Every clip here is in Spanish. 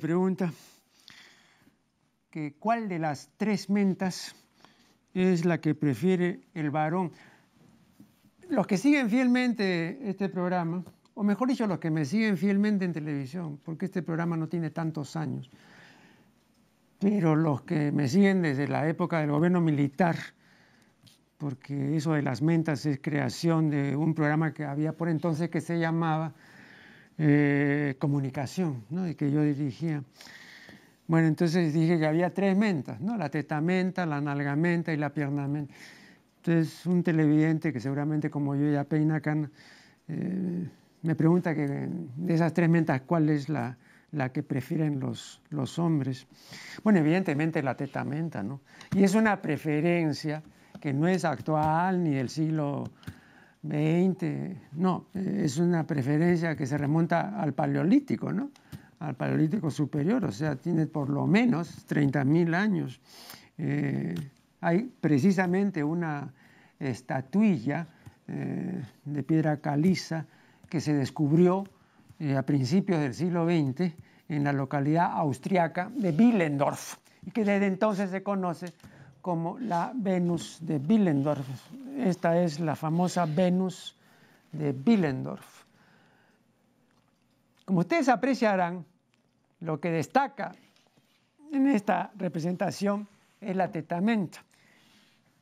pregunta que cuál de las tres mentas es la que prefiere el varón. Los que siguen fielmente este programa, o mejor dicho, los que me siguen fielmente en televisión, porque este programa no tiene tantos años, pero los que me siguen desde la época del gobierno militar, porque eso de las mentas es creación de un programa que había por entonces que se llamaba eh, Comunicación, ¿no? y que yo dirigía. Bueno, entonces dije que había tres mentas, ¿no? la tetamenta, la nalgamenta y la piernamenta. Entonces un televidente que seguramente como yo ya peina eh, me pregunta que de esas tres mentas cuál es la, la que prefieren los, los hombres. Bueno, evidentemente la tetamenta, ¿no? Y es una preferencia que no es actual ni del siglo XX, no, es una preferencia que se remonta al paleolítico, ¿no? Al paleolítico superior, o sea, tiene por lo menos 30.000 años. Eh, hay precisamente una estatuilla eh, de piedra caliza que se descubrió eh, a principios del siglo XX en la localidad austriaca de Willendorf y que desde entonces se conoce como la Venus de Willendorf. Esta es la famosa Venus de Willendorf. Como ustedes apreciarán, lo que destaca en esta representación es la tetamenta.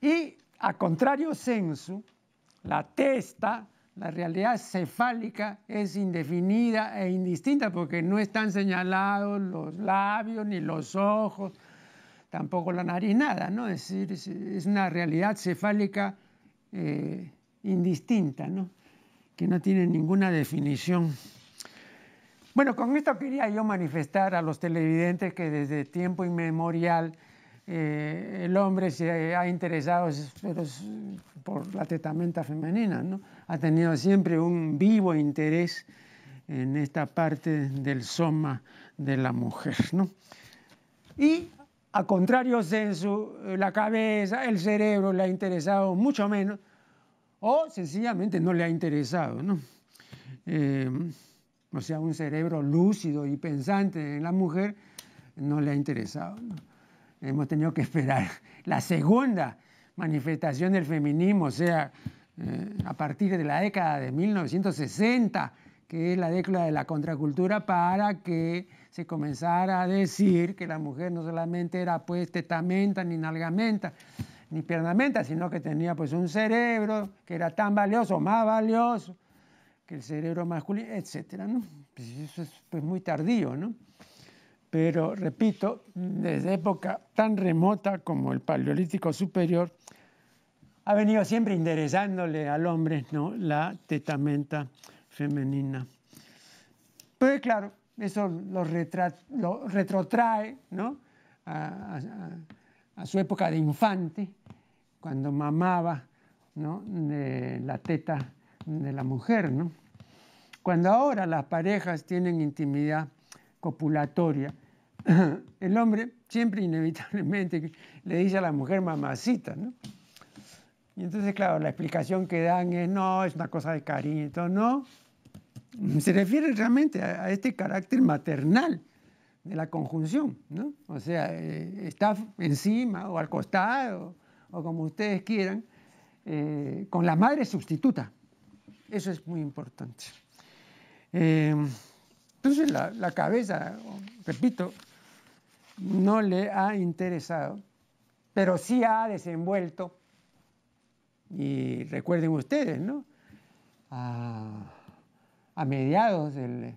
Y a contrario sensu, la testa la realidad cefálica es indefinida e indistinta porque no están señalados los labios ni los ojos, tampoco la nariz, nada, ¿no? Es decir, es, una realidad cefálica eh, indistinta, ¿no? Que no tiene ninguna definición. Bueno, con esto quería yo manifestar a los televidentes que desde tiempo inmemorial eh, el hombre se ha interesado por la tetamenta femenina, ¿no? ha tenido siempre un vivo interés en esta parte del soma de la mujer. ¿no? Y a contrario sensu, la cabeza, el cerebro le ha interesado mucho menos, o sencillamente no le ha interesado. ¿no? Eh, o sea, un cerebro lúcido y pensante en la mujer no le ha interesado. hemos tenido que esperar la segunda manifestación del feminismo, o sea, eh, a partir de la década de 1960, que es la década de la contracultura, para que se comenzara a decir que la mujer no solamente era pues tetamenta ni nalgamenta, ni piernamenta, sino que tenía pues un cerebro que era tan valioso, más valioso que el cerebro masculino, etc. ¿no? Pues eso es pues, muy tardío, ¿no? pero repito, desde época tan remota como el Paleolítico Superior, ha venido siempre interesándole al hombre ¿no? la tetamenta femenina. Pues claro, eso lo, retrotrae ¿no? a, su época de infante, cuando mamaba ¿no? de la teta de la mujer. ¿no? Cuando ahora las parejas tienen intimidad copulatoria, el hombre siempre inevitablemente le dice a la mujer mamacita, ¿no? Y entonces, claro, la explicación que dan es, no, es una cosa de cariño, no. Se refiere realmente a, este carácter maternal de la conjunción, ¿no? O sea, eh, está encima o al costado, o como ustedes quieran, eh, con la madre sustituta. Eso es muy importante. Eh, entonces la, cabeza, repito, no le ha interesado, pero sí ha desenvuelto, y recuerden ustedes, ¿no? A, mediados del,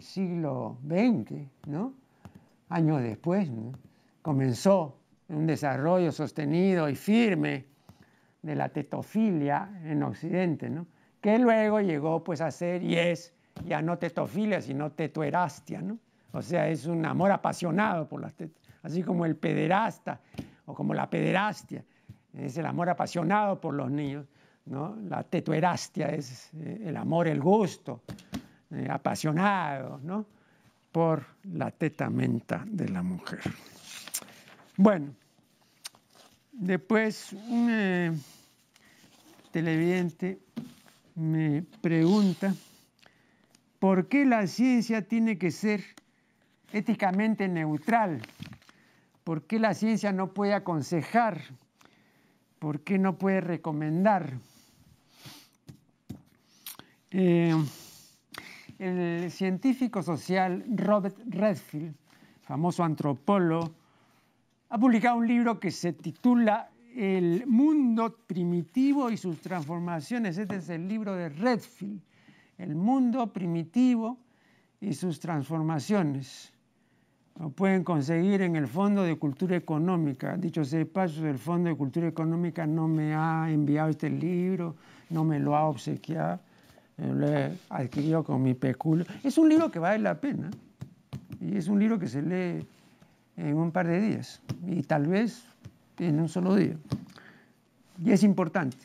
siglo XX, ¿no? Años después, comenzó un desarrollo sostenido y firme de la tetofilia en Occidente, ¿no? que luego llegó pues a ser y es ya no tetofilia, sino tetoerastia, ¿no? O sea, es un amor apasionado por las tetas, así como el pederasta o como la pederastia, es el amor apasionado por los niños, ¿no? La tetoerastia es eh, el amor, el gusto, eh, apasionado, ¿no? Por la tetamenta de la mujer. Bueno, después un eh, televidente me pregunta, ¿Por qué la ciencia tiene que ser éticamente neutral? ¿Por qué la ciencia no puede aconsejar? ¿Por qué no puede recomendar? Eh, el científico social Robert Redfield, famoso antropólogo, ha publicado un libro que se titula El mundo primitivo y sus transformaciones. Este es el libro de Redfield, El mundo primitivo y sus transformaciones. Lo pueden conseguir en el Fondo de Cultura Económica. Dicho sea de paso, el Fondo de Cultura Económica no me ha enviado este libro, no me lo ha obsequiado lo he adquirido con mi peculio. Es un libro que vale la pena y es un libro que se lee en un par de días y tal vez en un solo día. Y es importante.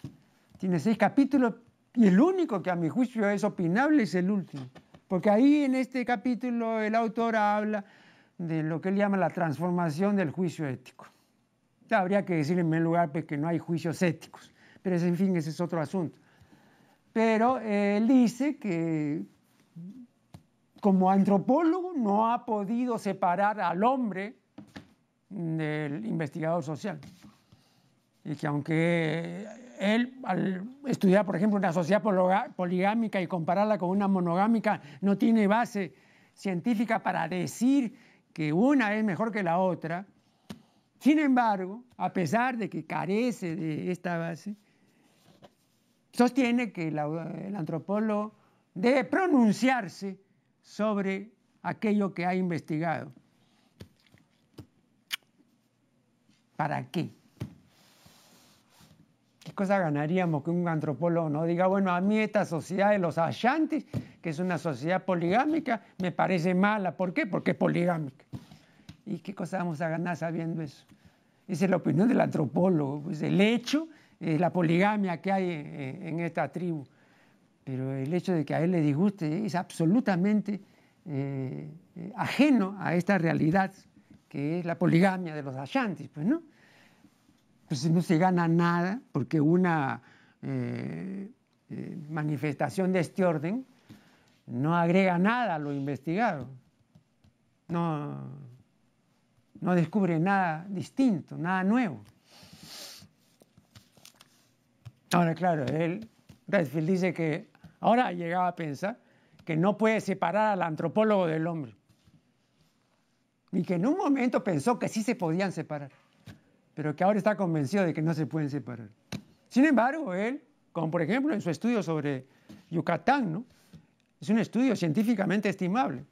Tiene seis capítulos y el único que a mi juicio es opinable es el último. Porque ahí en este capítulo el autor habla de lo que él llama la transformación del juicio ético. Habría que decir en primer lugar que no hay juicios éticos, pero en fin, ese es otro asunto. Pero él dice que como antropólogo no ha podido separar al hombre del investigador social. Y que aunque él, al estudiar, por ejemplo, una sociedad poligámica y compararla con una monogámica, no tiene base científica para decir que una es mejor que la otra, sin embargo, a pesar de que carece de esta base, sostiene que el antropólogo debe pronunciarse sobre aquello que ha investigado. ¿Para qué? ¿Qué cosa ganaríamos que un antropólogo no diga, bueno, a mí esta sociedad de los Ashantis, que es una sociedad poligámica, me parece mala? ¿Por qué? Porque es poligámica. ¿Y qué cosa vamos a ganar sabiendo eso? Esa es la opinión del antropólogo. Pues el hecho eh, la poligamia que hay eh, en, esta tribu. Pero el hecho de que a él le disguste es absolutamente eh, ajeno a esta realidad que es la poligamia de los Ashantis, pues no. Pues no se gana nada porque una manifestación de este orden no agrega nada a lo investigado, no, no descubre nada distinto, nada nuevo. Ahora, claro, él, dice que ahora ha llegado a pensar que no puede separar al antropólogo del hombre. Y que en un momento pensó que sí se podían separar, pero que ahora está convencido de que no se pueden separar. Sin embargo, él, como por ejemplo en su estudio sobre Yucatán, ¿no? es un estudio científicamente estimable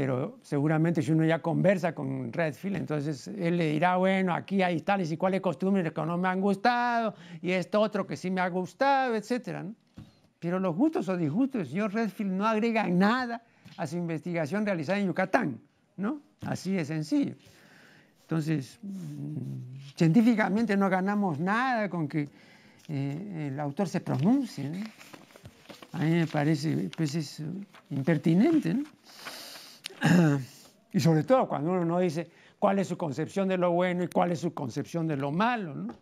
pero seguramente si uno ya conversa con Redfield, entonces él le dirá, bueno, aquí hay tales y cuales costumbres que no me han gustado, y esto otro que sí me ha gustado, etc. Pero los gustos o disgustos señor Redfield no agregan nada a su investigación realizada en Yucatán, ¿no? Así de sencillo. Entonces, científicamente no ganamos nada con que eh, el autor se pronuncie. A mí me parece, pues es impertinente, ¿no? y sobre todo cuando uno no dice cuál es su concepción de lo bueno y cuál es su concepción de lo malo. ¿no?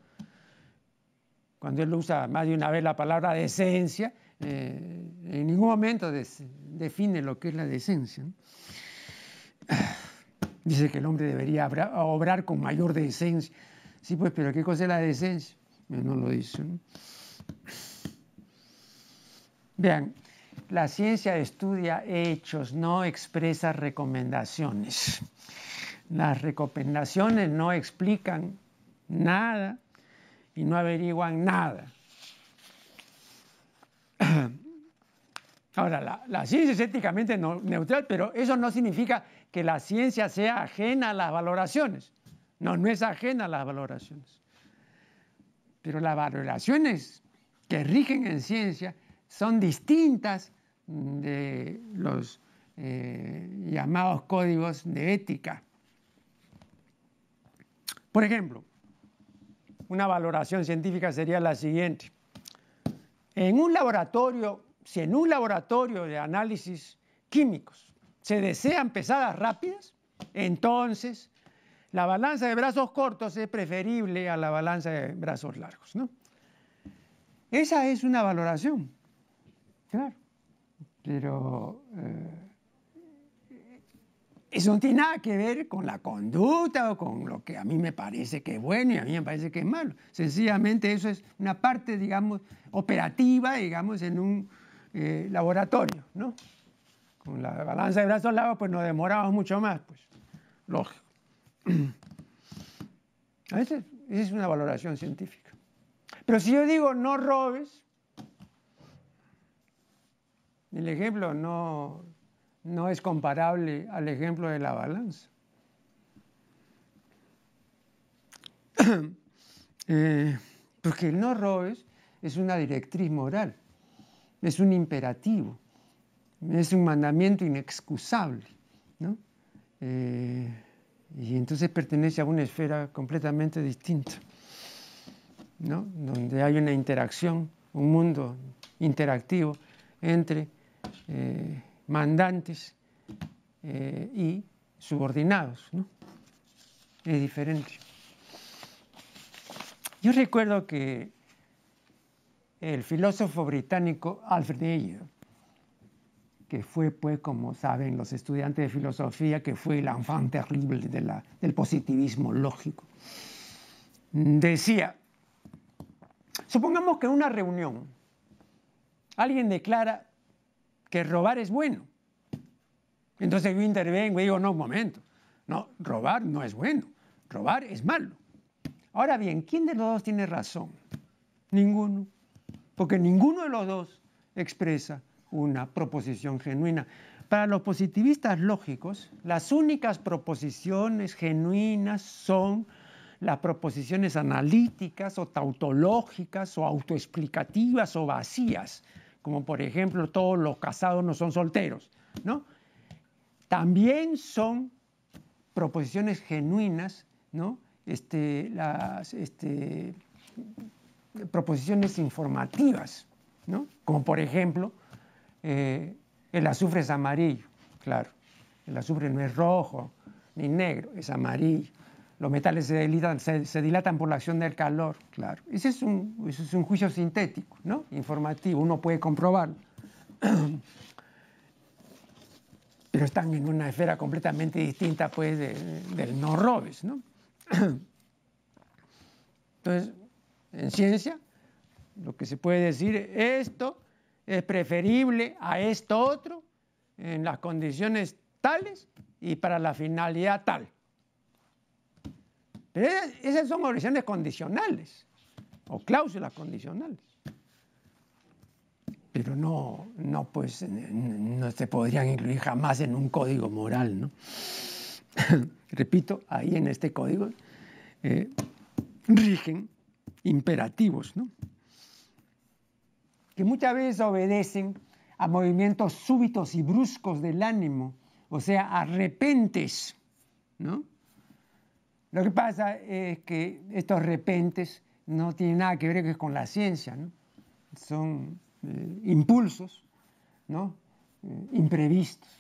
Cuando él usa más de una vez la palabra decencia, eh, en ningún momento define lo que es la decencia. Dice que el hombre debería obrar con mayor decencia. Sí, pues, pero ¿qué cosa es la decencia? No lo dice. Vean, la ciencia estudia hechos, no expresa recomendaciones. Las recomendaciones no explican nada y no averiguan nada. Ahora, la, ciencia es éticamente neutral, pero eso no significa que la ciencia sea ajena a las valoraciones. No, no es ajena a las valoraciones. Pero las valoraciones que rigen en ciencia son distintas de los eh, llamados códigos de ética. Por ejemplo, una valoración científica sería la siguiente. En un laboratorio, si en un laboratorio de análisis químicos se desean pesadas rápidas, entonces la balanza de brazos cortos es preferible a la balanza de brazos largos. ¿no? Esa es una valoración. Pero eh, eso no tiene nada que ver con la conducta o con lo que a mí me parece que es bueno y a mí me parece que es malo. Sencillamente eso es una parte, digamos, operativa, digamos, en un eh, laboratorio, ¿no? Con la balanza de brazos largos, pues nos demoramos mucho más, pues, lógico. A veces es una valoración científica. Pero si yo digo no robes, el ejemplo no, no es comparable al ejemplo de la balanza. Eh, porque el no robes es una directriz moral, es un imperativo, es un mandamiento inexcusable. ¿no? Eh, y entonces pertenece a una esfera completamente distinta, ¿no? donde hay una interacción, un mundo interactivo entre eh, mandantes eh, y subordinados. ¿no? Es diferente. Yo recuerdo que el filósofo británico Alfred Ayer, que fue, pues, como saben los estudiantes de filosofía, que fue el enfant terrible del positivismo lógico, decía, supongamos que en una reunión alguien declara que robar es bueno. Entonces yo intervengo y digo, no, un momento, no, robar no es bueno, robar es malo. Ahora bien, ¿quién de los dos tiene razón? Ninguno, porque ninguno de los dos expresa una proposición genuina. Para los positivistas lógicos, las únicas proposiciones genuinas son las proposiciones analíticas o tautológicas o autoexplicativas o vacías, como por ejemplo todos los casados no son solteros, ¿no? También son proposiciones genuinas, ¿no? Este, las este, proposiciones informativas, ¿no? Como por ejemplo, eh, el azufre es amarillo, claro. El azufre no es rojo ni negro, es amarillo. Los metales se dilatan, por la acción del calor, claro. Ese es, un, es juicio sintético, ¿no? Informativo, uno puede comprobarlo. Pero están en una esfera completamente distinta, pues, del no robes, ¿no? Entonces, en ciencia, lo que se puede decir, esto es preferible a esto otro en las condiciones tales y para la finalidad tal. Pero esas son oraciones condicionales o cláusulas condicionales. Pero no, no, pues, no se podrían incluir jamás en un código moral, ¿no? Repito, ahí en este código eh, rigen imperativos, ¿no? que muchas veces obedecen a movimientos súbitos y bruscos del ánimo, o sea, a repentes, ¿no? Lo que pasa es que estos repentes no tienen nada que ver con la ciencia. Son eh, impulsos, ¿no? Eh, imprevistos,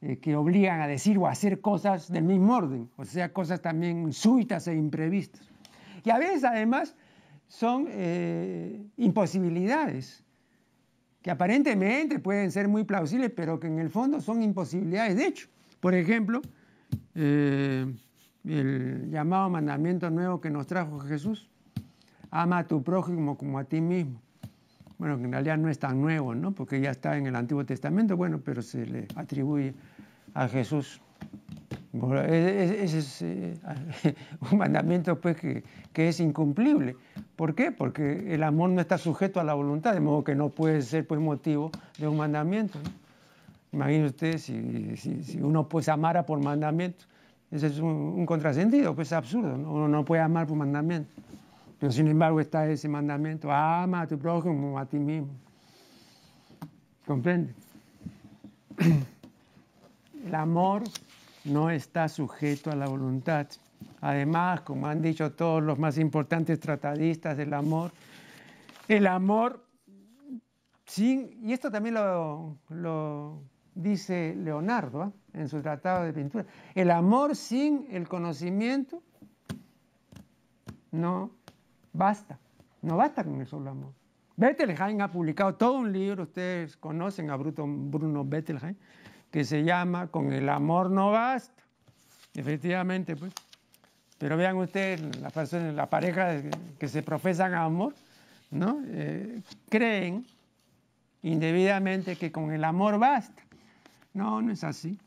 eh, que obligan a decir o a hacer cosas del mismo orden, o sea, cosas también súbitas e imprevistas. Y a veces, además, son imposibilidades que aparentemente pueden ser muy plausibles, pero que en el fondo son imposibilidades. De hecho, por ejemplo, el llamado mandamiento nuevo que nos trajo Jesús, ama a tu prójimo como a ti mismo. Bueno, que en realidad no es tan nuevo, ¿no? Porque ya está en el Antiguo Testamento, bueno, pero se le atribuye a Jesús. Ese es eh, un mandamiento pues, que, es incumplible. ¿Por qué? Porque el amor no está sujeto a la voluntad, de modo que no puede ser pues, motivo de un mandamiento. Imagínense ustedes si, uno pues amara por mandamiento. Ese es un, contrasentido, pues es absurdo. Uno no puede amar por mandamiento. Pero sin embargo está ese mandamiento, ama a tu prójimo a ti mismo. ¿Comprende? El amor no está sujeto a la voluntad. Además, como han dicho todos los más importantes tratadistas del amor, el amor sin, y esto también lo, dice Leonardo ¿eh? en su tratado de pintura, el amor sin el conocimiento no basta, no basta con el solo amor. Bettelheim ha publicado todo un libro, ustedes conocen a Bruno Bettelheim, que se llama Con el amor no basta. Efectivamente, pues. Pero vean ustedes, las personas, la pareja que se profesan amor, ¿no? Eh, creen indebidamente que con el amor basta. No, no es así.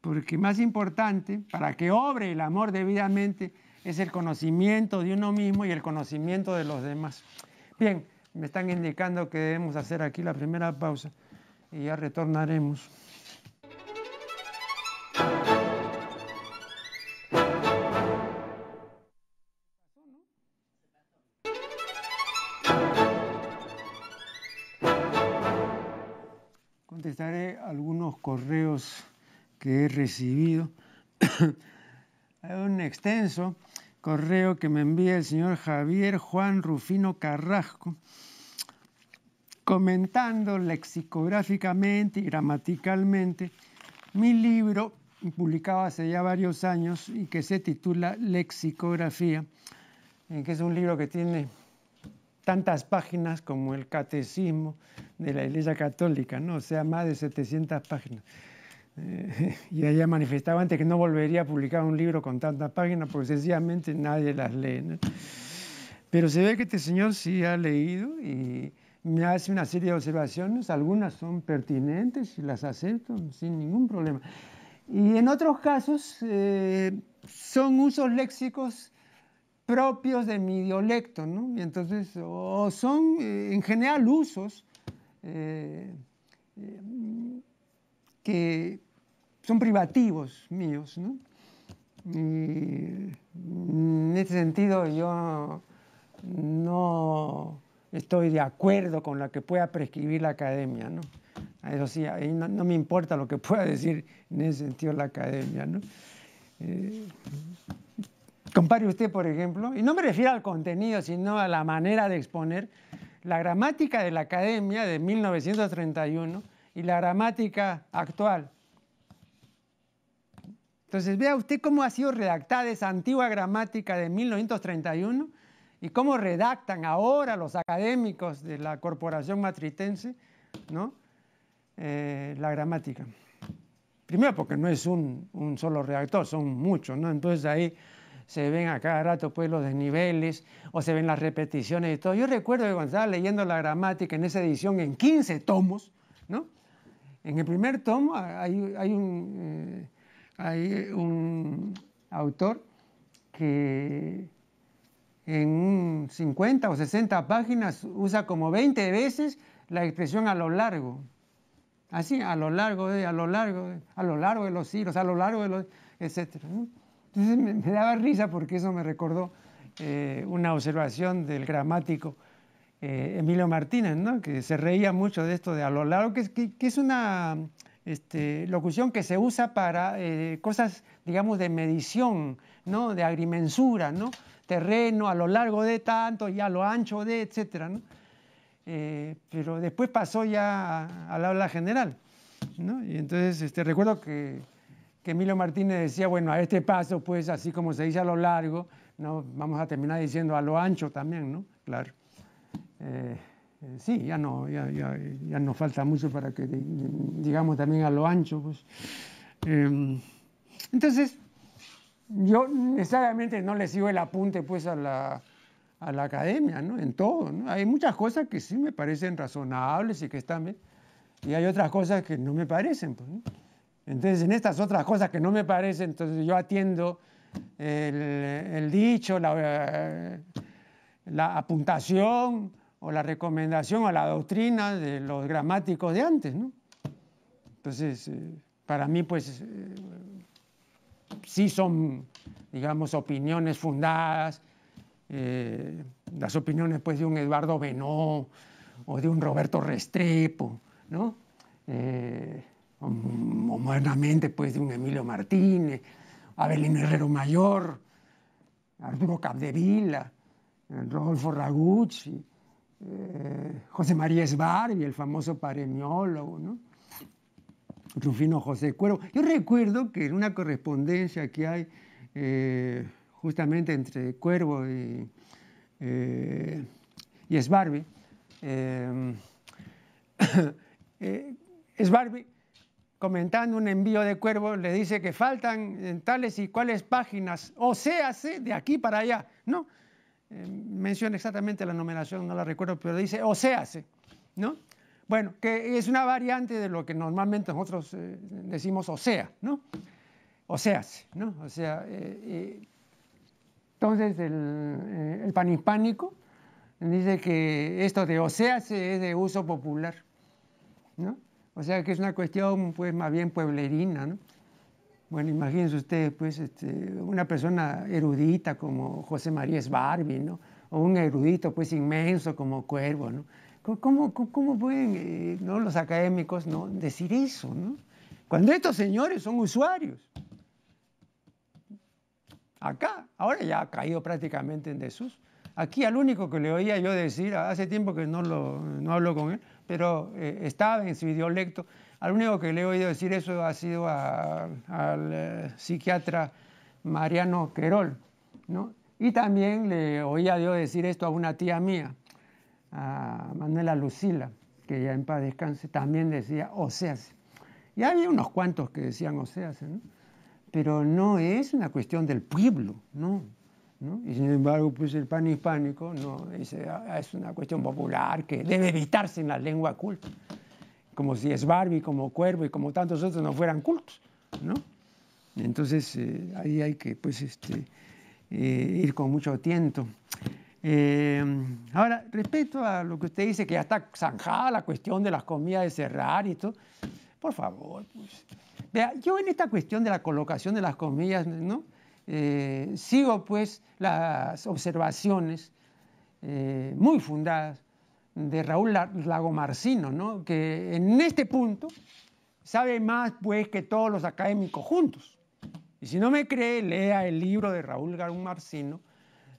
Porque más importante, para que obre el amor debidamente, es el conocimiento de uno mismo y el conocimiento de los demás. Bien, me están indicando que debemos hacer aquí la primera pausa y ya retornaremos. Contestaré algunos correos que he recibido. Un extenso correo que me envía el señor Javier Juan Rufino Carrasco, comentando lexicográficamente y gramaticalmente mi libro, publicado hace ya varios años y que se titula Lexicografía, que es un libro que tiene tantas páginas como el catecismo de la Iglesia Católica, ¿no? o sea, más de 700 páginas. Eh, y ella manifestaba antes que no volvería a publicar un libro con tantas páginas porque sencillamente nadie las lee. Pero se ve que este señor sí ha leído y me hace una serie de observaciones, algunas son pertinentes y las acepto sin ningún problema. Y en otros casos eh, son usos léxicos propios de mi dialecto, ¿no? Y entonces, o son eh, en general usos que son privativos míos. ¿no? Y en este sentido yo no estoy de acuerdo con lo que pueda prescribir la academia. ¿no? Eso sí, no, me importa lo que pueda decir en ese sentido la academia. ¿no? Eh, compare usted, por ejemplo, y no me refiero al contenido, sino a la manera de exponer, la gramática de la academia de 1931 y la gramática actual entonces, vea usted cómo ha sido redactada esa antigua gramática de 1931 y cómo redactan ahora los académicos de la corporación matritense ¿no? Eh, la gramática. Primero porque no es un, solo redactor, son muchos, ¿no? Entonces ahí se ven a cada rato pues los desniveles o se ven las repeticiones y todo. Yo recuerdo que cuando estaba leyendo la gramática en esa edición en 15 tomos, ¿no? En el primer tomo hay, un... Eh, hay un autor que en 50 o 60 páginas usa como 20 veces la expresión a lo largo. Así, a lo largo de, a lo largo de, a lo largo de los siglos, a lo largo de los, etc. Entonces me, daba risa porque eso me recordó eh, una observación del gramático eh, Emilio Martínez, ¿no? que se reía mucho de esto de a lo largo, que es una este, locución que se usa para eh, cosas, digamos, de medición, ¿no? de agrimensura, ¿no? terreno a lo largo de tanto y a lo ancho de, etc. Eh, pero después pasó ya al habla general. Y entonces este, recuerdo que, Emilio Martínez decía, bueno, a este paso, pues así como se dice a lo largo, ¿no? vamos a terminar diciendo a lo ancho también, ¿no? Claro. Eh, eh, sí, ya no, ya, ya, nos falta mucho para que digamos también a lo ancho. Pues. Em, entonces, yo necesariamente no le sigo el apunte pues a la, a la academia, ¿no? En todo, ¿no? Hay muchas cosas que sí me parecen razonables y que están bien, y hay otras cosas que no me parecen, pues, Entonces, en estas otras cosas que no me parecen, entonces yo atiendo el, dicho, la, la apuntación, o la recomendación o la doctrina de los gramáticos de antes, ¿no? Entonces, eh, para mí, pues, eh, sí son, digamos, opiniones fundadas, eh, las opiniones, pues, de un Eduardo Benó o de un Roberto Restrepo, ¿no? Modernamente, pues, de un Emilio Martínez, Abelino Herrero Mayor, Arturo Capdevila, Rodolfo Ragucci, eh, José María Esbarbi, el famoso paremiólogo, ¿no? Rufino José Cuervo. Yo recuerdo que en una correspondencia que hay eh, justamente entre Cuervo y, eh, y Esbarbi, Esbarbi comentando un envío de cuervo, le dice que faltan tales y cuales páginas, o sea, de aquí para allá, ¿no? Eh, menciona exactamente la numeración, no la recuerdo, pero dice o sea, ¿no? Bueno, que es una variante de lo que normalmente nosotros eh, decimos o sea, ¿no? O sea, ¿no? O sea, eh, entonces el, el panhispánico dice que esto de o sea es de uso popular, ¿no? O sea que es una cuestión pues más bien pueblerina, ¿no? Bueno, imagínense ustedes, pues, este, una persona erudita como José María Sbarbi, ¿no? O un erudito, pues, inmenso como Cuervo, ¿no? ¿Cómo, cómo pueden eh, ¿no? los académicos ¿no? decir eso, ¿no? Cuando estos señores son usuarios. Acá, ahora ya ha caído prácticamente en desuso. Aquí al único que le oía yo decir, hace tiempo que no, lo, no hablo con él, pero eh, estaba en su idiolecto, al único que le he oído decir eso ha sido al eh, psiquiatra Mariano Querol, ¿no? Y también le oía yo decir esto a una tía mía, a Manuela Lucila, que ya en paz descanse, también decía Oseas. Y había unos cuantos que decían Oseas, ¿no? Pero no es una cuestión del pueblo, no. Y sin embargo, pues el pan hispánico no, ah, es, una cuestión popular que debe evitarse en la lengua culta, como si es Barbie, como Cuervo y como tantos otros no fueran cultos, ¿no? Entonces eh, ahí hay que pues, este, eh, ir con mucho tiento. Eh, ahora, respecto a lo que usted dice, que ya está zanjada la cuestión de las comidas de cerrar y todo, por favor, pues, vea, yo en esta cuestión de la colocación de las comillas, ¿no? Eh, sigo pues las observaciones eh, muy fundadas de Raúl Lagomarcino, ¿no? que en este punto sabe más pues que todos los académicos juntos. Y si no me cree, lea el libro de Raúl Lagomarcino,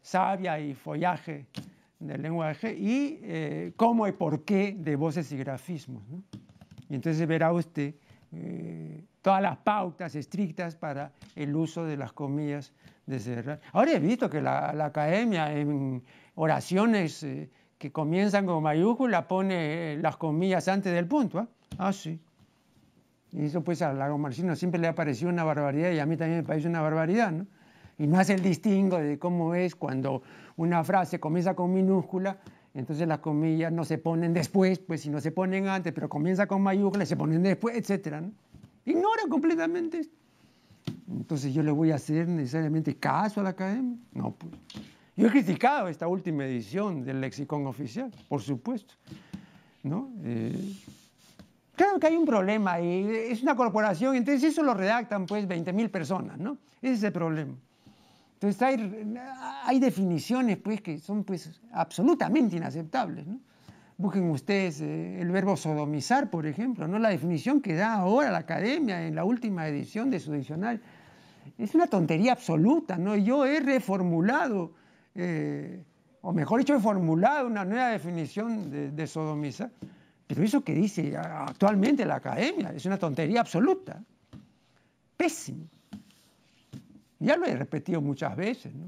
Sabia y Follaje del lenguaje, y eh, cómo y por qué de voces y grafismos. Y entonces verá usted todas las pautas estrictas para el uso de las comillas de cerrar. Ahora he visto que la, academia en oraciones eh, que comienzan con mayúscula pone eh, las comillas antes del punto. ¿ah? ah, sí. Y eso pues a Lago Marcino siempre le ha parecido una barbaridad y a mí también me parece una barbaridad, ¿no? Y no hace el distingo de cómo es cuando una frase comienza con minúscula, entonces las comillas no se ponen después, pues si no se ponen antes, pero comienza con mayúscula, se ponen después, etcétera, ¿no? Ignora completamente Entonces yo le voy a hacer necesariamente caso a la academia. No, pues. Yo he criticado esta última edición del lexicón oficial, por supuesto. ¿no? Eh, claro que hay un problema ahí, es una corporación, entonces eso lo redactan pues 20.000 personas, ¿no? Ese es el problema. Entonces hay, hay definiciones pues que son pues absolutamente inaceptables, ¿no? Busquen ustedes eh, el verbo sodomizar, por ejemplo, ¿no? la definición que da ahora la academia en la última edición de su diccionario. Es una tontería absoluta, ¿no? Yo he reformulado, eh, o mejor dicho, he formulado una nueva definición de, de sodomizar, pero eso que dice actualmente la academia es una tontería absoluta, pésimo. Ya lo he repetido muchas veces, ¿no?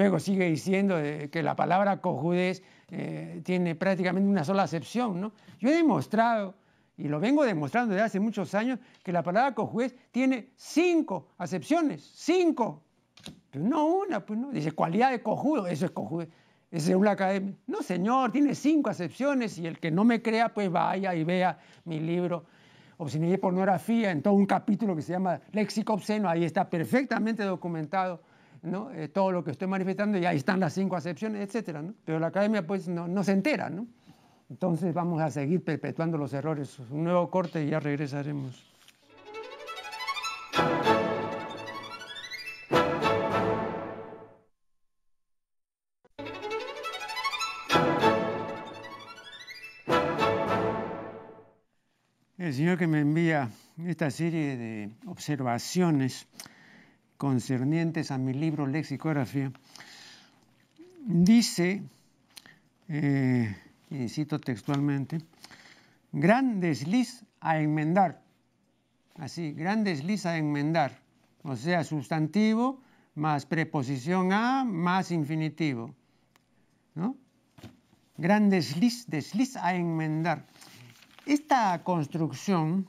Luego sigue diciendo que la palabra cojudez eh, tiene prácticamente una sola acepción. ¿no? Yo he demostrado, y lo vengo demostrando desde hace muchos años, que la palabra cojudez tiene cinco acepciones, cinco. No una, pues no. Dice cualidad de cojudo, eso es cojudez. Es la academia. No, señor, tiene cinco acepciones y el que no me crea, pues vaya y vea mi libro Obscenidad y Pornografía en todo un capítulo que se llama Léxico Obsceno. Ahí está perfectamente documentado eh, todo lo que estoy manifestando y ahí están las cinco acepciones, etcétera, Pero la academia pues no, se entera, ¿no? Entonces vamos a seguir perpetuando los errores. Un nuevo corte y ya regresaremos. El Señor que me envía esta serie de observaciones concernientes a mi libro Lexicografía, dice, eh, y cito textualmente, gran desliz a enmendar, así, gran desliz a enmendar, o sea, sustantivo más preposición a más infinitivo, ¿no? Gran desliz, desliz a enmendar. Esta construcción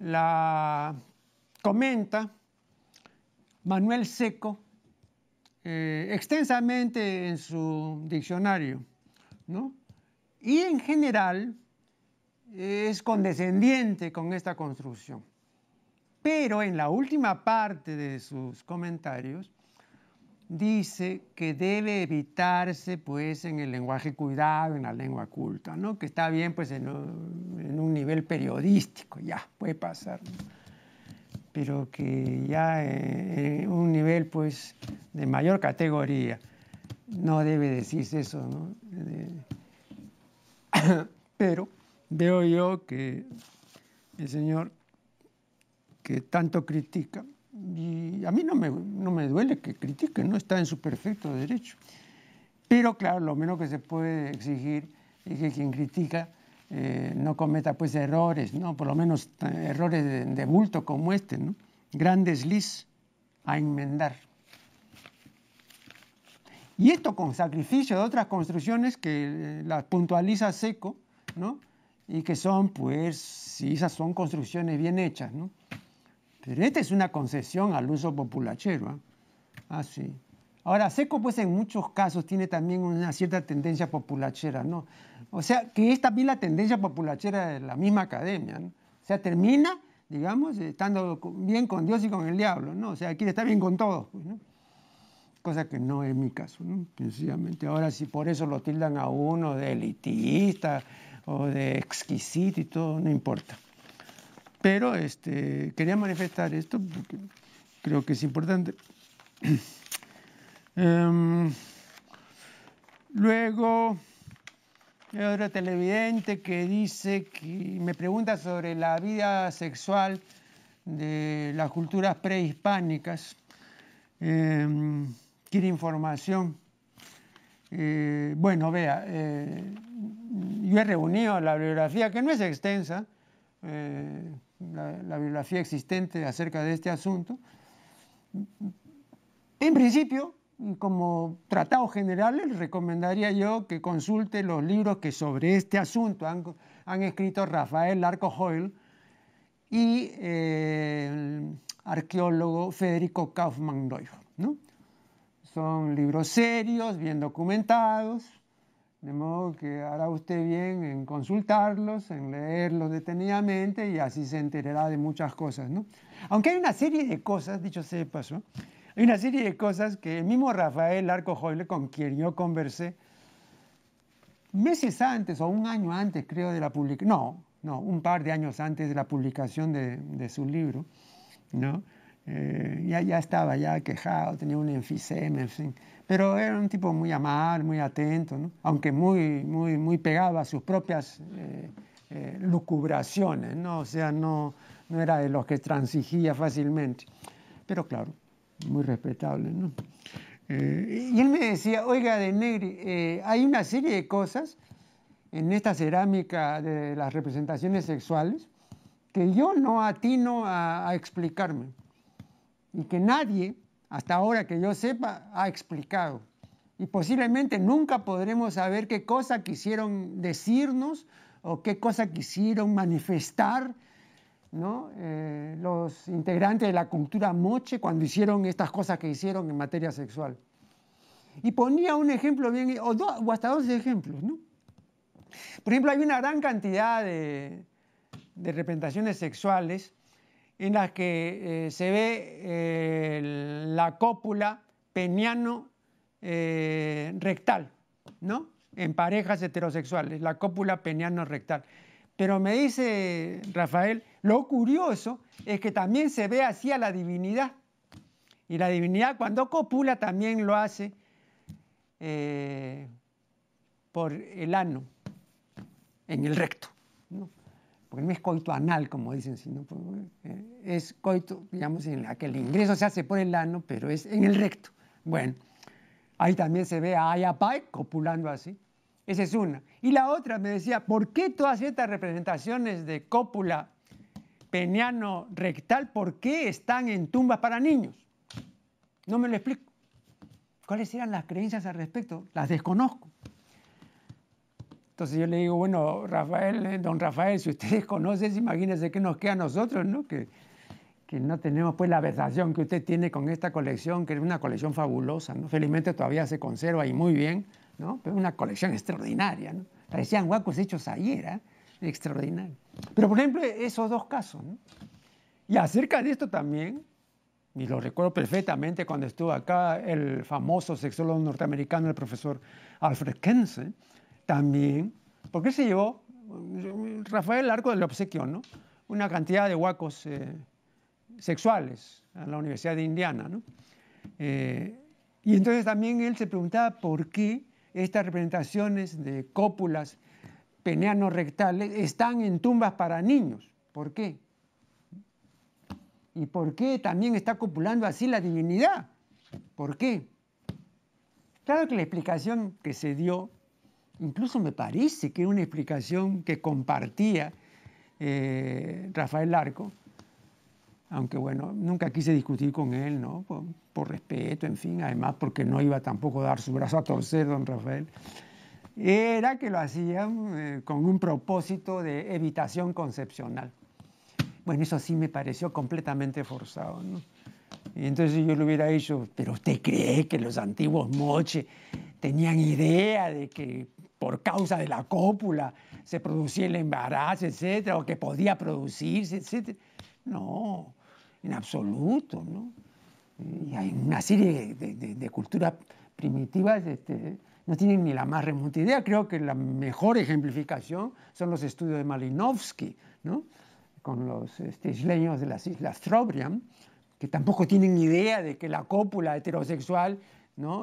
la comenta Manuel Seco eh, extensamente en su diccionario, ¿no? Y en general es condescendiente con esta construcción. Pero en la última parte de sus comentarios dice que debe evitarse pues en el lenguaje cuidado, en la lengua culta, ¿no? que está bien pues en un, nivel periodístico, ya puede pasar, pero que ya en un nivel pues de mayor categoría no debe decirse eso, ¿no? pero veo yo que el señor que tanto critica, y a mí no me, no me duele que critique, no está en su perfecto derecho. Pero claro, lo menos que se puede exigir es que quien critica eh, no cometa pues errores, ¿no? por lo menos eh, errores de, bulto como este, ¿no? grandes lis a enmendar. Y esto con sacrificio de otras construcciones que eh, las puntualiza Seco, ¿no? y que son, pues, si esas son construcciones bien hechas, ¿no? Pero esta es una concesión al uso populachero. ¿ah? ah, sí. Ahora, Seco, pues en muchos casos tiene también una cierta tendencia populachera, ¿no? O sea, que es también la tendencia populachera de la misma academia, ¿no? O sea, termina, digamos, estando bien con Dios y con el diablo, ¿no? O sea, quiere estar bien con todos, pues, ¿no? Cosa que no es mi caso, ¿no? Sencillamente. Ahora, si por eso lo tildan a uno de elitista o de exquisito y todo, no importa. Pero este, quería manifestar esto porque creo que es importante. Em, luego, hay otro televidente que dice que me pregunta sobre la vida sexual de las culturas prehispánicas. Em, quiere información. Eh, bueno, vea, eh, yo he reunido la bibliografía, que no es extensa, eh, la, bibliografía existente acerca de este asunto. En principio, como tratado general, les recomendaría yo que consulte los libros que sobre este asunto han, escrito Rafael Larco Hoyle y eh, el arqueólogo Federico Kaufmann Doyle. ¿no? Son libros serios, bien documentados, de modo que hará usted bien en consultarlos, en leerlos detenidamente y así se enterará de muchas cosas. ¿no? Aunque hay una serie de cosas, dicho sea de paso, hay una serie de cosas que el mismo Rafael Arco Joyle, con quien yo conversé, meses antes o un año antes, creo, de la publicación, no, no, un par de años antes de la publicación de, de su libro, ¿no? Eh, ya, ya estaba ya quejado, tenía un enfisema, en fin. Pero era un tipo muy amable, muy atento, aunque muy, muy, muy pegado a sus propias eh, eh, lucubraciones, ¿no? o sea, no, no era de los que transigía fácilmente. Pero claro, muy respetable. ¿no? y él me decía, oiga, de Negri, hay una serie de cosas en esta cerámica de las representaciones sexuales que yo no atino a explicarme y que nadie, hasta ahora que yo sepa, ha explicado. Y posiblemente nunca podremos saber qué cosa quisieron decirnos o qué cosa quisieron manifestar ¿no? Eh, los integrantes de la cultura moche cuando hicieron estas cosas que hicieron en materia sexual. Y ponía un ejemplo bien, o, hasta dos ejemplos. ¿no? Por ejemplo, hay una gran cantidad de, de representaciones sexuales en las que eh, se ve eh, la cópula peniano eh, rectal, ¿no? En parejas heterosexuales, la cópula peniano rectal. Pero me dice Rafael, lo curioso es que también se ve así a la divinidad. Y la divinidad cuando copula también lo hace por el ano, en el recto. ¿no? porque no es coito anal, como dicen, sino pues, eh, es coito, digamos, en la que el ingreso se hace por el ano, pero es en el recto. Bueno, ahí también se ve a Ayapai copulando así. Esa es una. Y la otra me decía, ¿por qué todas estas representaciones de cópula peniano rectal, por qué están en tumbas para niños? No me lo explico. ¿Cuáles eran las creencias al respecto? Las desconozco. Entonces yo le digo, bueno, Rafael, eh, don Rafael, si ustedes conocen, imagínense qué nos queda a nosotros, ¿no? Que, que no tenemos pues la versación que usted tiene con esta colección, que es una colección fabulosa, ¿no? Felizmente todavía se conserva y muy bien, una colección extraordinaria, ¿no? Parecían guacos hechos ayer, ¿eh? extraordinario. Pero por ejemplo, esos dos casos. Y acerca de esto también, y lo recuerdo perfectamente cuando estuvo acá el famoso sexólogo norteamericano, el profesor Alfred Kense, también, porque se llevó, Rafael Largo del obsequio, ¿no? Una cantidad de huacos eh, sexuales a la Universidad de Indiana. Eh, y entonces también él se preguntaba por qué estas representaciones de cópulas peneano-rectales están en tumbas para niños. ¿Por qué? ¿Y por qué también está copulando así la divinidad? ¿Por qué? Claro que la explicación que se dio incluso me parece que es una explicación que compartía eh, Rafael Larco, aunque bueno, nunca quise discutir con él, ¿no? Por, respeto, en fin, además porque no iba tampoco a dar su brazo a torcer, don Rafael, era que lo hacían eh, con un propósito de evitación concepcional. Bueno, eso sí me pareció completamente forzado, ¿no? Y entonces yo le hubiera dicho, pero usted cree que los antiguos moches tenían idea de que por causa de la cópula se producía el embarazo, etcétera, o que podía producirse, etcétera. No, en absoluto, ¿no? Y hay una serie de, culturas primitivas este, no tienen ni la más remota idea. Creo que la mejor ejemplificación son los estudios de Malinowski, ¿no? con los este, isleños de las islas Trobriand, que tampoco tienen idea de que la cópula heterosexual.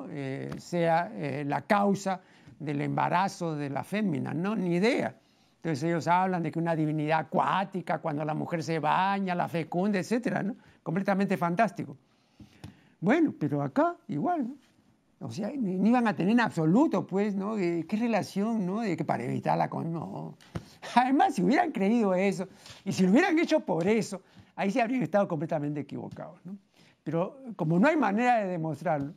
Eh, sea eh, la causa del embarazo de la fémina, ¿no? Ni idea. Entonces ellos hablan de que una divinidad acuática, cuando la mujer se baña, la fecunda, etcétera, ¿no? Completamente fantástico. Bueno, pero acá igual, ¿no? O sea, ni, iban a tener en absoluto, pues, ¿no? ¿Qué relación, no? De que para evitar la... No. Además, si hubieran creído eso, y si lo hubieran hecho por eso, ahí sí habrían estado completamente equivocados, ¿no? Pero como no hay manera de demostrarlo,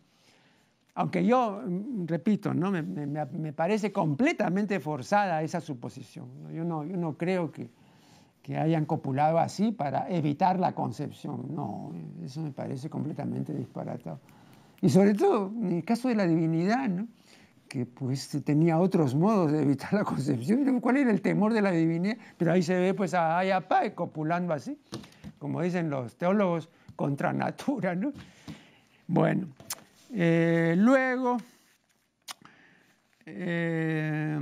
aunque yo, mm, repito, ¿no? me, parece completamente forzada esa suposición. Yo, no, yo no creo que, que, hayan copulado así para evitar la concepción. No, eso me parece completamente disparatado. Y sobre todo, en el caso de la divinidad, ¿no? que pues tenía otros modos de evitar la concepción. ¿Cuál era el temor de la divinidad? Pero ahí se ve pues a Ayapae copulando así, como dicen los teólogos, contra natura. ¿no? Bueno, eh, luego, eh,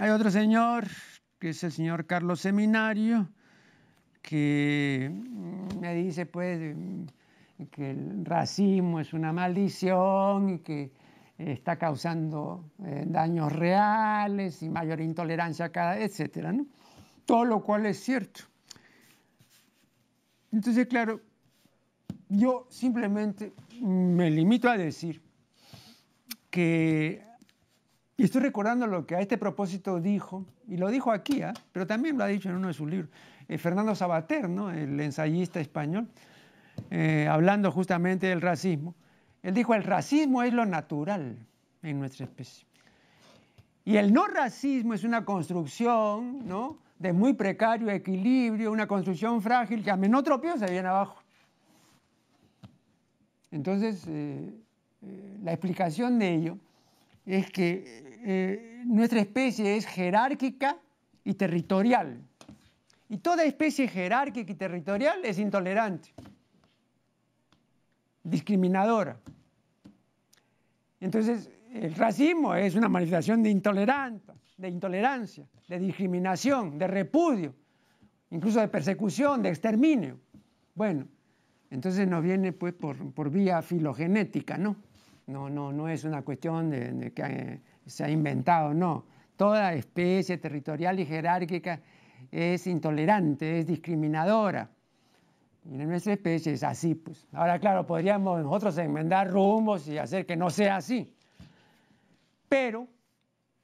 hay otro señor, que es el señor Carlos Seminario, que me dice pues que el racismo es una maldición y que está causando eh, daños reales y mayor intolerancia, cada, etcétera, ¿no? Todo lo cual es cierto. Entonces, claro, yo simplemente me limito a decir que, y estoy recordando lo que a este propósito dijo, y lo dijo aquí, ¿ah? pero también lo ha dicho en uno de sus libros, eh, Fernando Sabater, el ensayista español, eh, hablando justamente del racismo. Él dijo, el racismo es lo natural en nuestra especie. Y el no racismo es una construcción ¿no? de muy precario equilibrio, una construcción frágil que a menotropio se viene abajo. Entonces, eh, eh, la explicación de ello es que eh, nuestra especie es jerárquica y territorial. Y toda especie jerárquica y territorial es intolerante, discriminadora. Entonces, el racismo es una manifestación de de intolerancia, de discriminación, de repudio, incluso de persecución, de exterminio. Bueno, entonces nos viene pues por, vía filogenética, ¿no? No, no, no es una cuestión de, que se ha inventado, no. Toda especie territorial y jerárquica es intolerante, es discriminadora. Y en nuestra especie es así, pues. Ahora, claro, podríamos nosotros enmendar rumbos y hacer que no sea así. Pero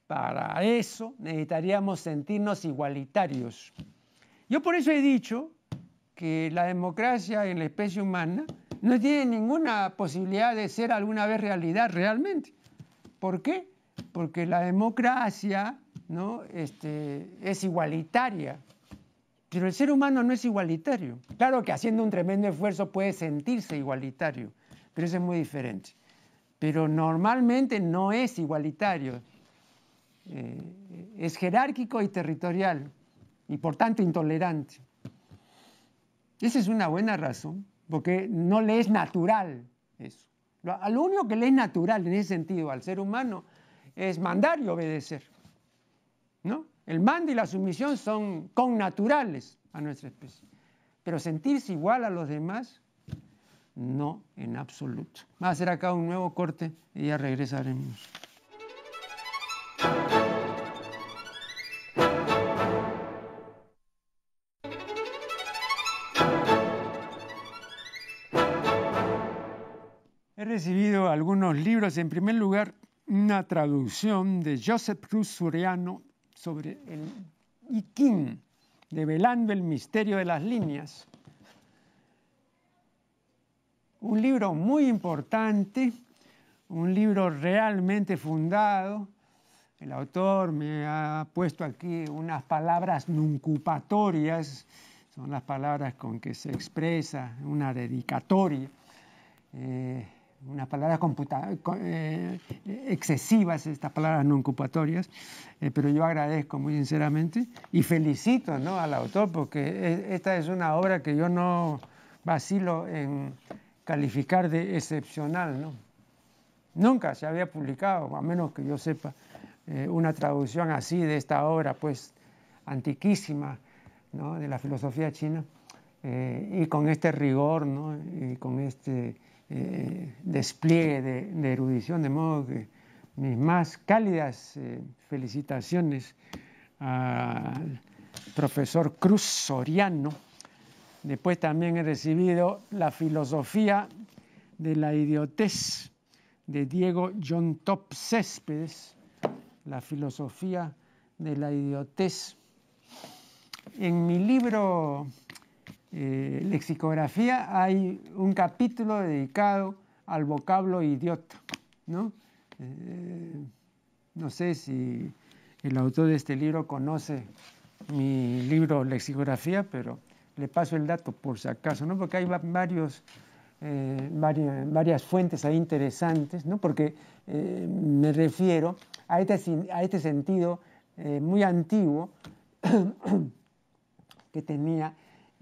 para eso necesitaríamos sentirnos igualitarios. Yo por eso he dicho que la democracia en la especie humana no tiene ninguna posibilidad de ser alguna vez realidad realmente. ¿Por qué? Porque la democracia ¿no? este, es igualitaria, pero el ser humano no es igualitario. Claro que haciendo un tremendo esfuerzo puede sentirse igualitario, pero eso es muy diferente. Pero normalmente no es igualitario, eh, es jerárquico y territorial, y por tanto intolerante. Esa es una buena razón, porque no le es natural eso. Lo, único que le es natural en ese sentido al ser humano es mandar y obedecer. ¿no? El mando y la sumisión son connaturales a nuestra especie. Pero sentirse igual a los demás, no en absoluto. Va a hacer acá un nuevo corte y ya regresaremos. He recibido algunos libros, en primer lugar, una traducción de Joseph Cruz Suriano sobre el Ikin, develando el misterio de las líneas. Un libro muy importante, un libro realmente fundado. El autor me ha puesto aquí unas palabras nuncupatorias, son las palabras con que se expresa una dedicatoria. Eh, unas palabras eh, excesivas, estas palabras no ocupatorias, eh, pero yo agradezco muy sinceramente y felicito al autor porque e, esta es una obra que yo no vacilo en calificar de excepcional. ¿no? Nunca se había publicado, a menos que yo sepa, eh, una traducción así de esta obra, pues antiquísima de la filosofía china, y con este rigor ¿no? y con este eh, despliegue de, erudición, de modo que mis más cálidas eh, felicitaciones al profesor Cruz Soriano. Después también he recibido la filosofía de la idiotez de Diego John Top Céspedes, la filosofía de la idiotez. En mi libro eh, lexicografía hay un capítulo dedicado al vocablo idiota. ¿no? Eh, no sé si el autor de este libro conoce mi libro Lexicografía, pero le paso el dato por si acaso, ¿no? porque hay varios, eh, varias, fuentes ahí interesantes, ¿no? porque me refiero a este, a este sentido muy antiguo que tenía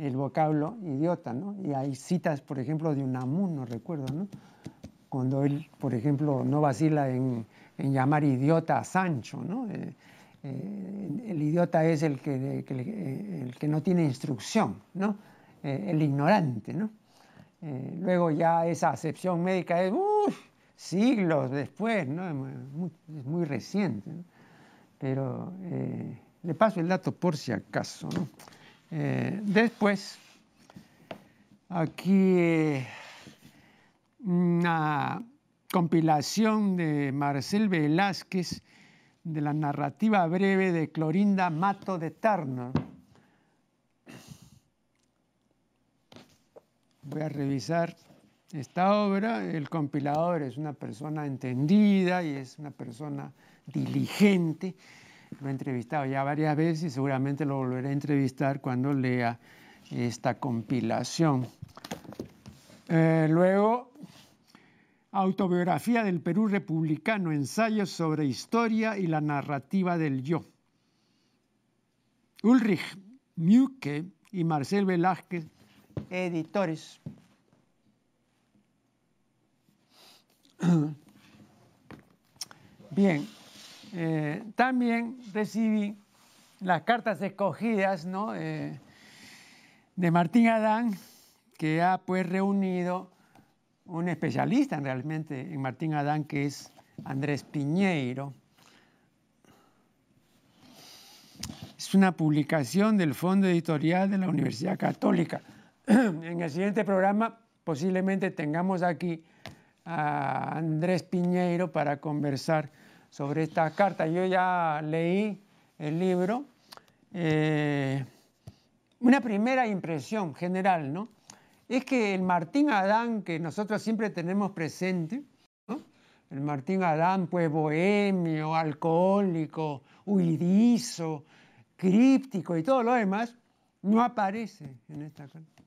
el vocablo idiota, ¿no? Y hay citas, por ejemplo, de Unamun, no recuerdo, ¿no? Cuando él, por ejemplo, no vacila en, llamar idiota a Sancho, ¿no? Eh, eh, el idiota es el que, el que, no tiene instrucción, ¿no? Eh, el ignorante, ¿no? luego ya esa acepción médica es siglos después, ¿no? Es muy, reciente. Pero le paso el dato por si acaso, ¿no? Eh, después, aquí una compilación de Marcel Velázquez de la narrativa breve de Clorinda Mato de Turner. Voy a revisar esta obra. El compilador es una persona entendida y es una persona diligente lo he entrevistado ya varias veces y seguramente lo volveré a entrevistar cuando lea esta compilación. Eh, luego, Autobiografía del Perú Republicano, ensayos sobre historia y la narrativa del yo. Ulrich Muke y Marcel Velázquez, editores. Bien, eh, también recibí las cartas escogidas eh, de Martín Adán, que ha pues reunido un especialista realmente en Martín Adán, que es Andrés Piñeiro. Es una publicación del Fondo Editorial de la Universidad Católica. En el siguiente programa posiblemente tengamos aquí a Andrés Piñeiro para conversar sobre esta carta. Yo ya leí el libro. Eh, una primera impresión general, ¿no? Es que el Martín Adán que nosotros siempre tenemos presente, el Martín Adán, pues bohemio, alcohólico, huidizo, críptico y todo lo demás, no aparece en esta carta.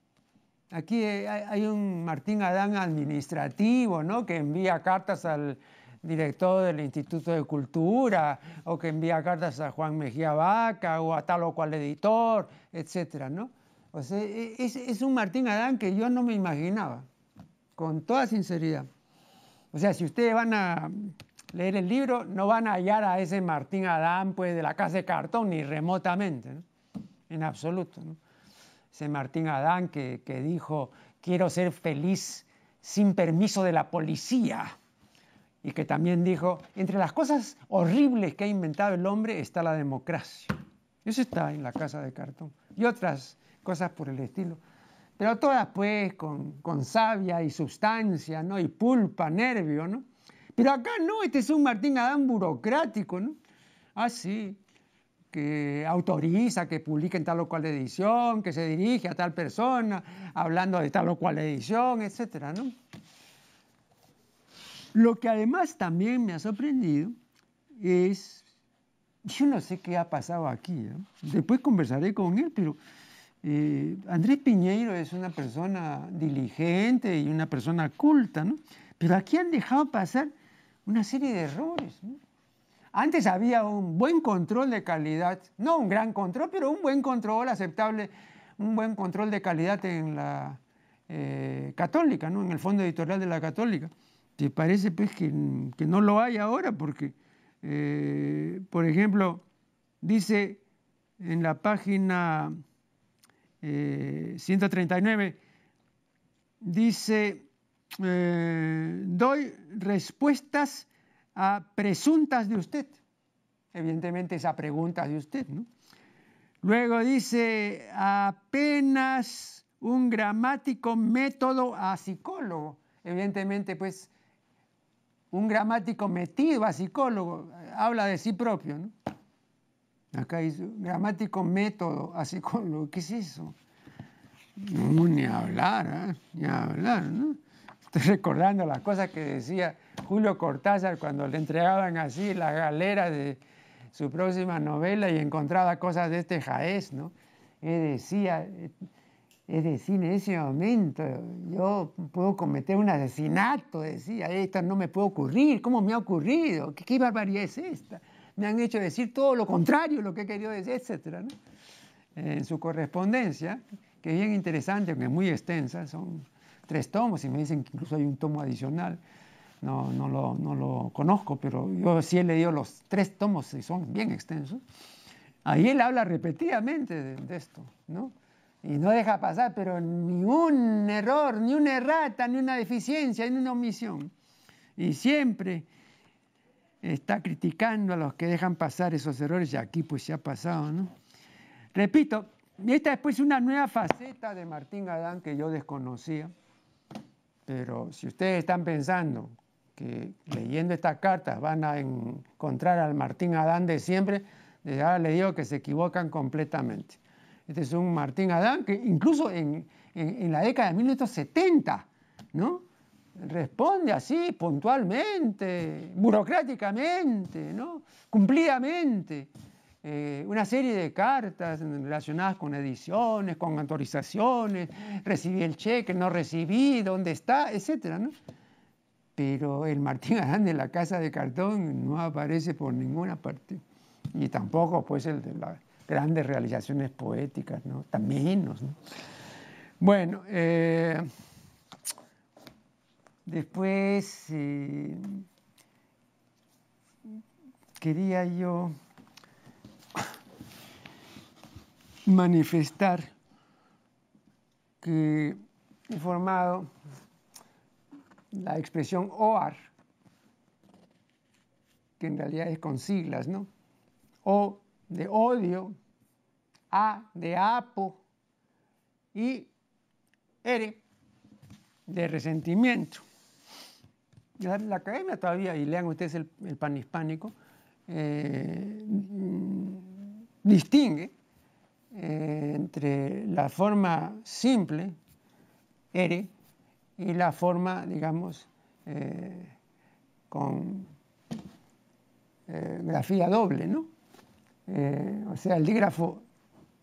Aquí hay un Martín Adán administrativo, ¿no? Que envía cartas al director del Instituto de Cultura, o que envía cartas a Juan Mejía Vaca, o a tal o cual editor, etcétera, ¿no? O sea, e, es, un Martín Adán que yo no me imaginaba, con toda sinceridad. O sea, si ustedes van a leer el libro, no van a hallar a ese Martín Adán pues, de la casa de cartón, ni remotamente, en absoluto. ¿no? Ese Martín Adán que, que dijo, quiero ser feliz sin permiso de la policía. Y que también dijo, entre las cosas horribles que ha inventado el hombre está la democracia. Eso está en la casa de cartón. Y otras cosas por el estilo pero todas pues con, con savia y sustancia, ¿no? Y pulpa, nervio, ¿no? Pero acá no, este es un Martín Adán burocrático, ¿no? Ah, sí, que autoriza que publique en tal o cual edición, que se dirige a tal persona, hablando de tal o cual edición, etcétera, ¿no? Lo que además también me ha sorprendido es, yo no sé qué ha pasado aquí, ¿eh? después conversaré con él, pero eh, Andrés Piñeiro es una persona diligente y una persona culta, ¿no? Pero aquí han dejado pasar una serie de errores. Antes había un buen control de calidad, no un gran control, pero un buen control aceptable, un buen control de calidad en la eh, católica, ¿no? en el fondo editorial de la católica. ¿Te parece pues que, no lo hay ahora? Porque, eh, por ejemplo, dice en la página 139, eh, dice, eh, doy respuestas a presuntas de usted. Evidentemente esa pregunta de usted. Luego dice, apenas un gramático método a psicólogo. Evidentemente, pues, un gramático metido a psicólogo habla de sí propio, ¿no? Acá dice, gramático método, con lo que es eso. No, ni hablar, ¿eh? ni hablar, ¿no? Estoy recordando las cosas que decía Julio Cortázar cuando le entregaban así la galera de su próxima novela y encontraba cosas de este jaez, ¿no? Él decía, es decir, en ese momento yo puedo cometer un asesinato, decía, esta no me puede ocurrir, ¿cómo me ha ocurrido? ¿Qué, qué barbaridad es esta? me han hecho decir todo lo contrario, lo que he querido decir, etc. En su correspondencia, que es bien interesante, aunque es muy extensa, son tres tomos y me dicen que incluso hay un tomo adicional. No, no, lo, no lo conozco, pero yo sí he leído los tres tomos y son bien extensos. Ahí él habla repetidamente de, de esto, ¿no? Y no deja pasar, pero ni un error, ni una errata, ni una deficiencia, ni una omisión. Y siempre está criticando a los que dejan pasar esos errores y aquí pues se ha pasado, ¿no? Repito, esta es pues una nueva faceta de Martín Adán que yo desconocía, pero si ustedes están pensando que leyendo estas cartas van a encontrar al Martín Adán de siempre, desde ahora le digo que se equivocan completamente. Este es un Martín Adán que incluso en, la década de 1970, ¿no? responde así, puntualmente, burocráticamente, ¿no? cumplidamente. Eh, una serie de cartas relacionadas con ediciones, con autorizaciones, recibí el cheque, no recibí, dónde está, etc. ¿no? Pero el Martín Adán de la Casa de Cartón no aparece por ninguna parte. Y tampoco pues el de las grandes realizaciones poéticas, ¿no? Tan menos. ¿no? Bueno, eh, Después eh, quería yo manifestar que he formado la expresión OAR, que en realidad es con siglas, ¿no? O de odio, A de apo y R de resentimiento la, academia todavía, y lean ustedes el, pan hispánico, eh, distingue eh, entre la forma simple, ere, y la forma, digamos, eh, con grafía doble, ¿no? Eh, o sea, el dígrafo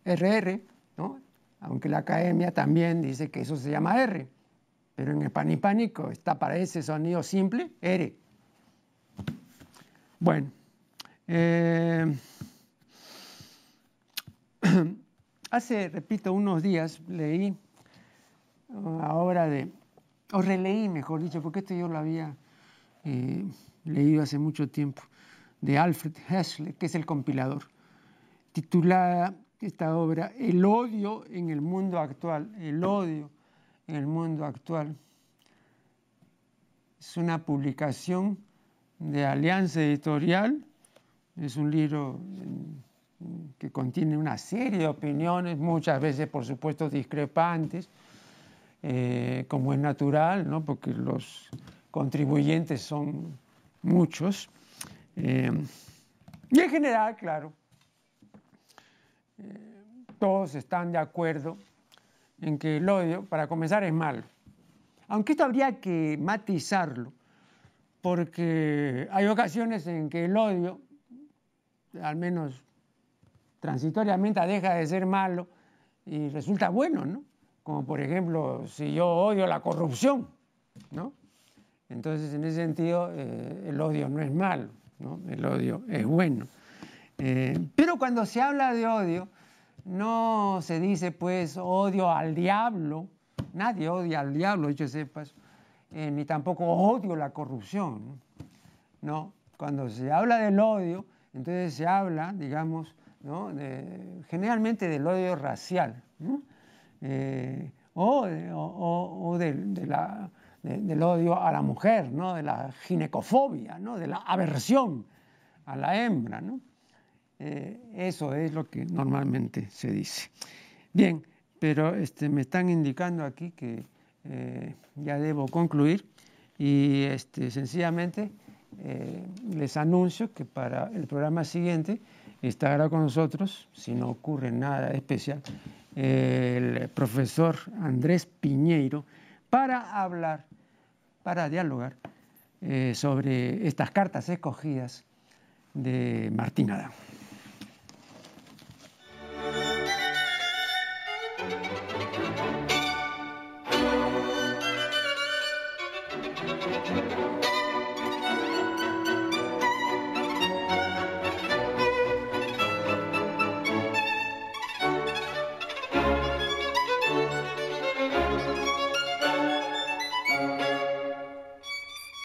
RR, ¿no? aunque la academia también dice que eso se llama R, pero en el panipánico está para ese sonido simple R. Bueno, eh, hace, repito, unos días leí ahora de, o releí, mejor dicho, porque esto yo lo había eh, leído hace mucho tiempo, de Alfred Hessle, que es el compilador, titulada esta obra, El odio en el mundo actual, el odio en el mundo actual. Es una publicación de Alianza Editorial, es un libro que contiene una serie de opiniones, muchas veces por supuesto discrepantes, eh, como es natural, ¿no? porque los contribuyentes son muchos. Eh, y en general, claro, todos están de acuerdo en que el odio, para comenzar, es malo. Aunque esto habría que matizarlo, porque hay ocasiones en que el odio, al menos transitoriamente, deja de ser malo y resulta bueno, ¿no? Como por ejemplo, si yo odio la corrupción, ¿no? Entonces, en ese sentido, eh, el odio no es malo, ¿no? El odio es bueno. Eh, pero cuando se habla de odio, no se dice pues odio al diablo, nadie odia al diablo, yo sepas, eh, ni tampoco odio la corrupción. ¿no? cuando se habla del odio, entonces se habla, digamos, ¿no? generalmente del odio racial, eh, o, del odio a la mujer, ¿no? de la ginecofobia, ¿no? de la aversión a la hembra. ¿no? Eh, eso es lo que normalmente se dice. Bien, pero este, me están indicando aquí que eh, ya debo concluir y este, sencillamente eh, les anuncio que para el programa siguiente estará con nosotros, si no ocurre nada especial, el profesor Andrés Piñeiro para hablar, para dialogar sobre estas cartas escogidas de Martín Adán.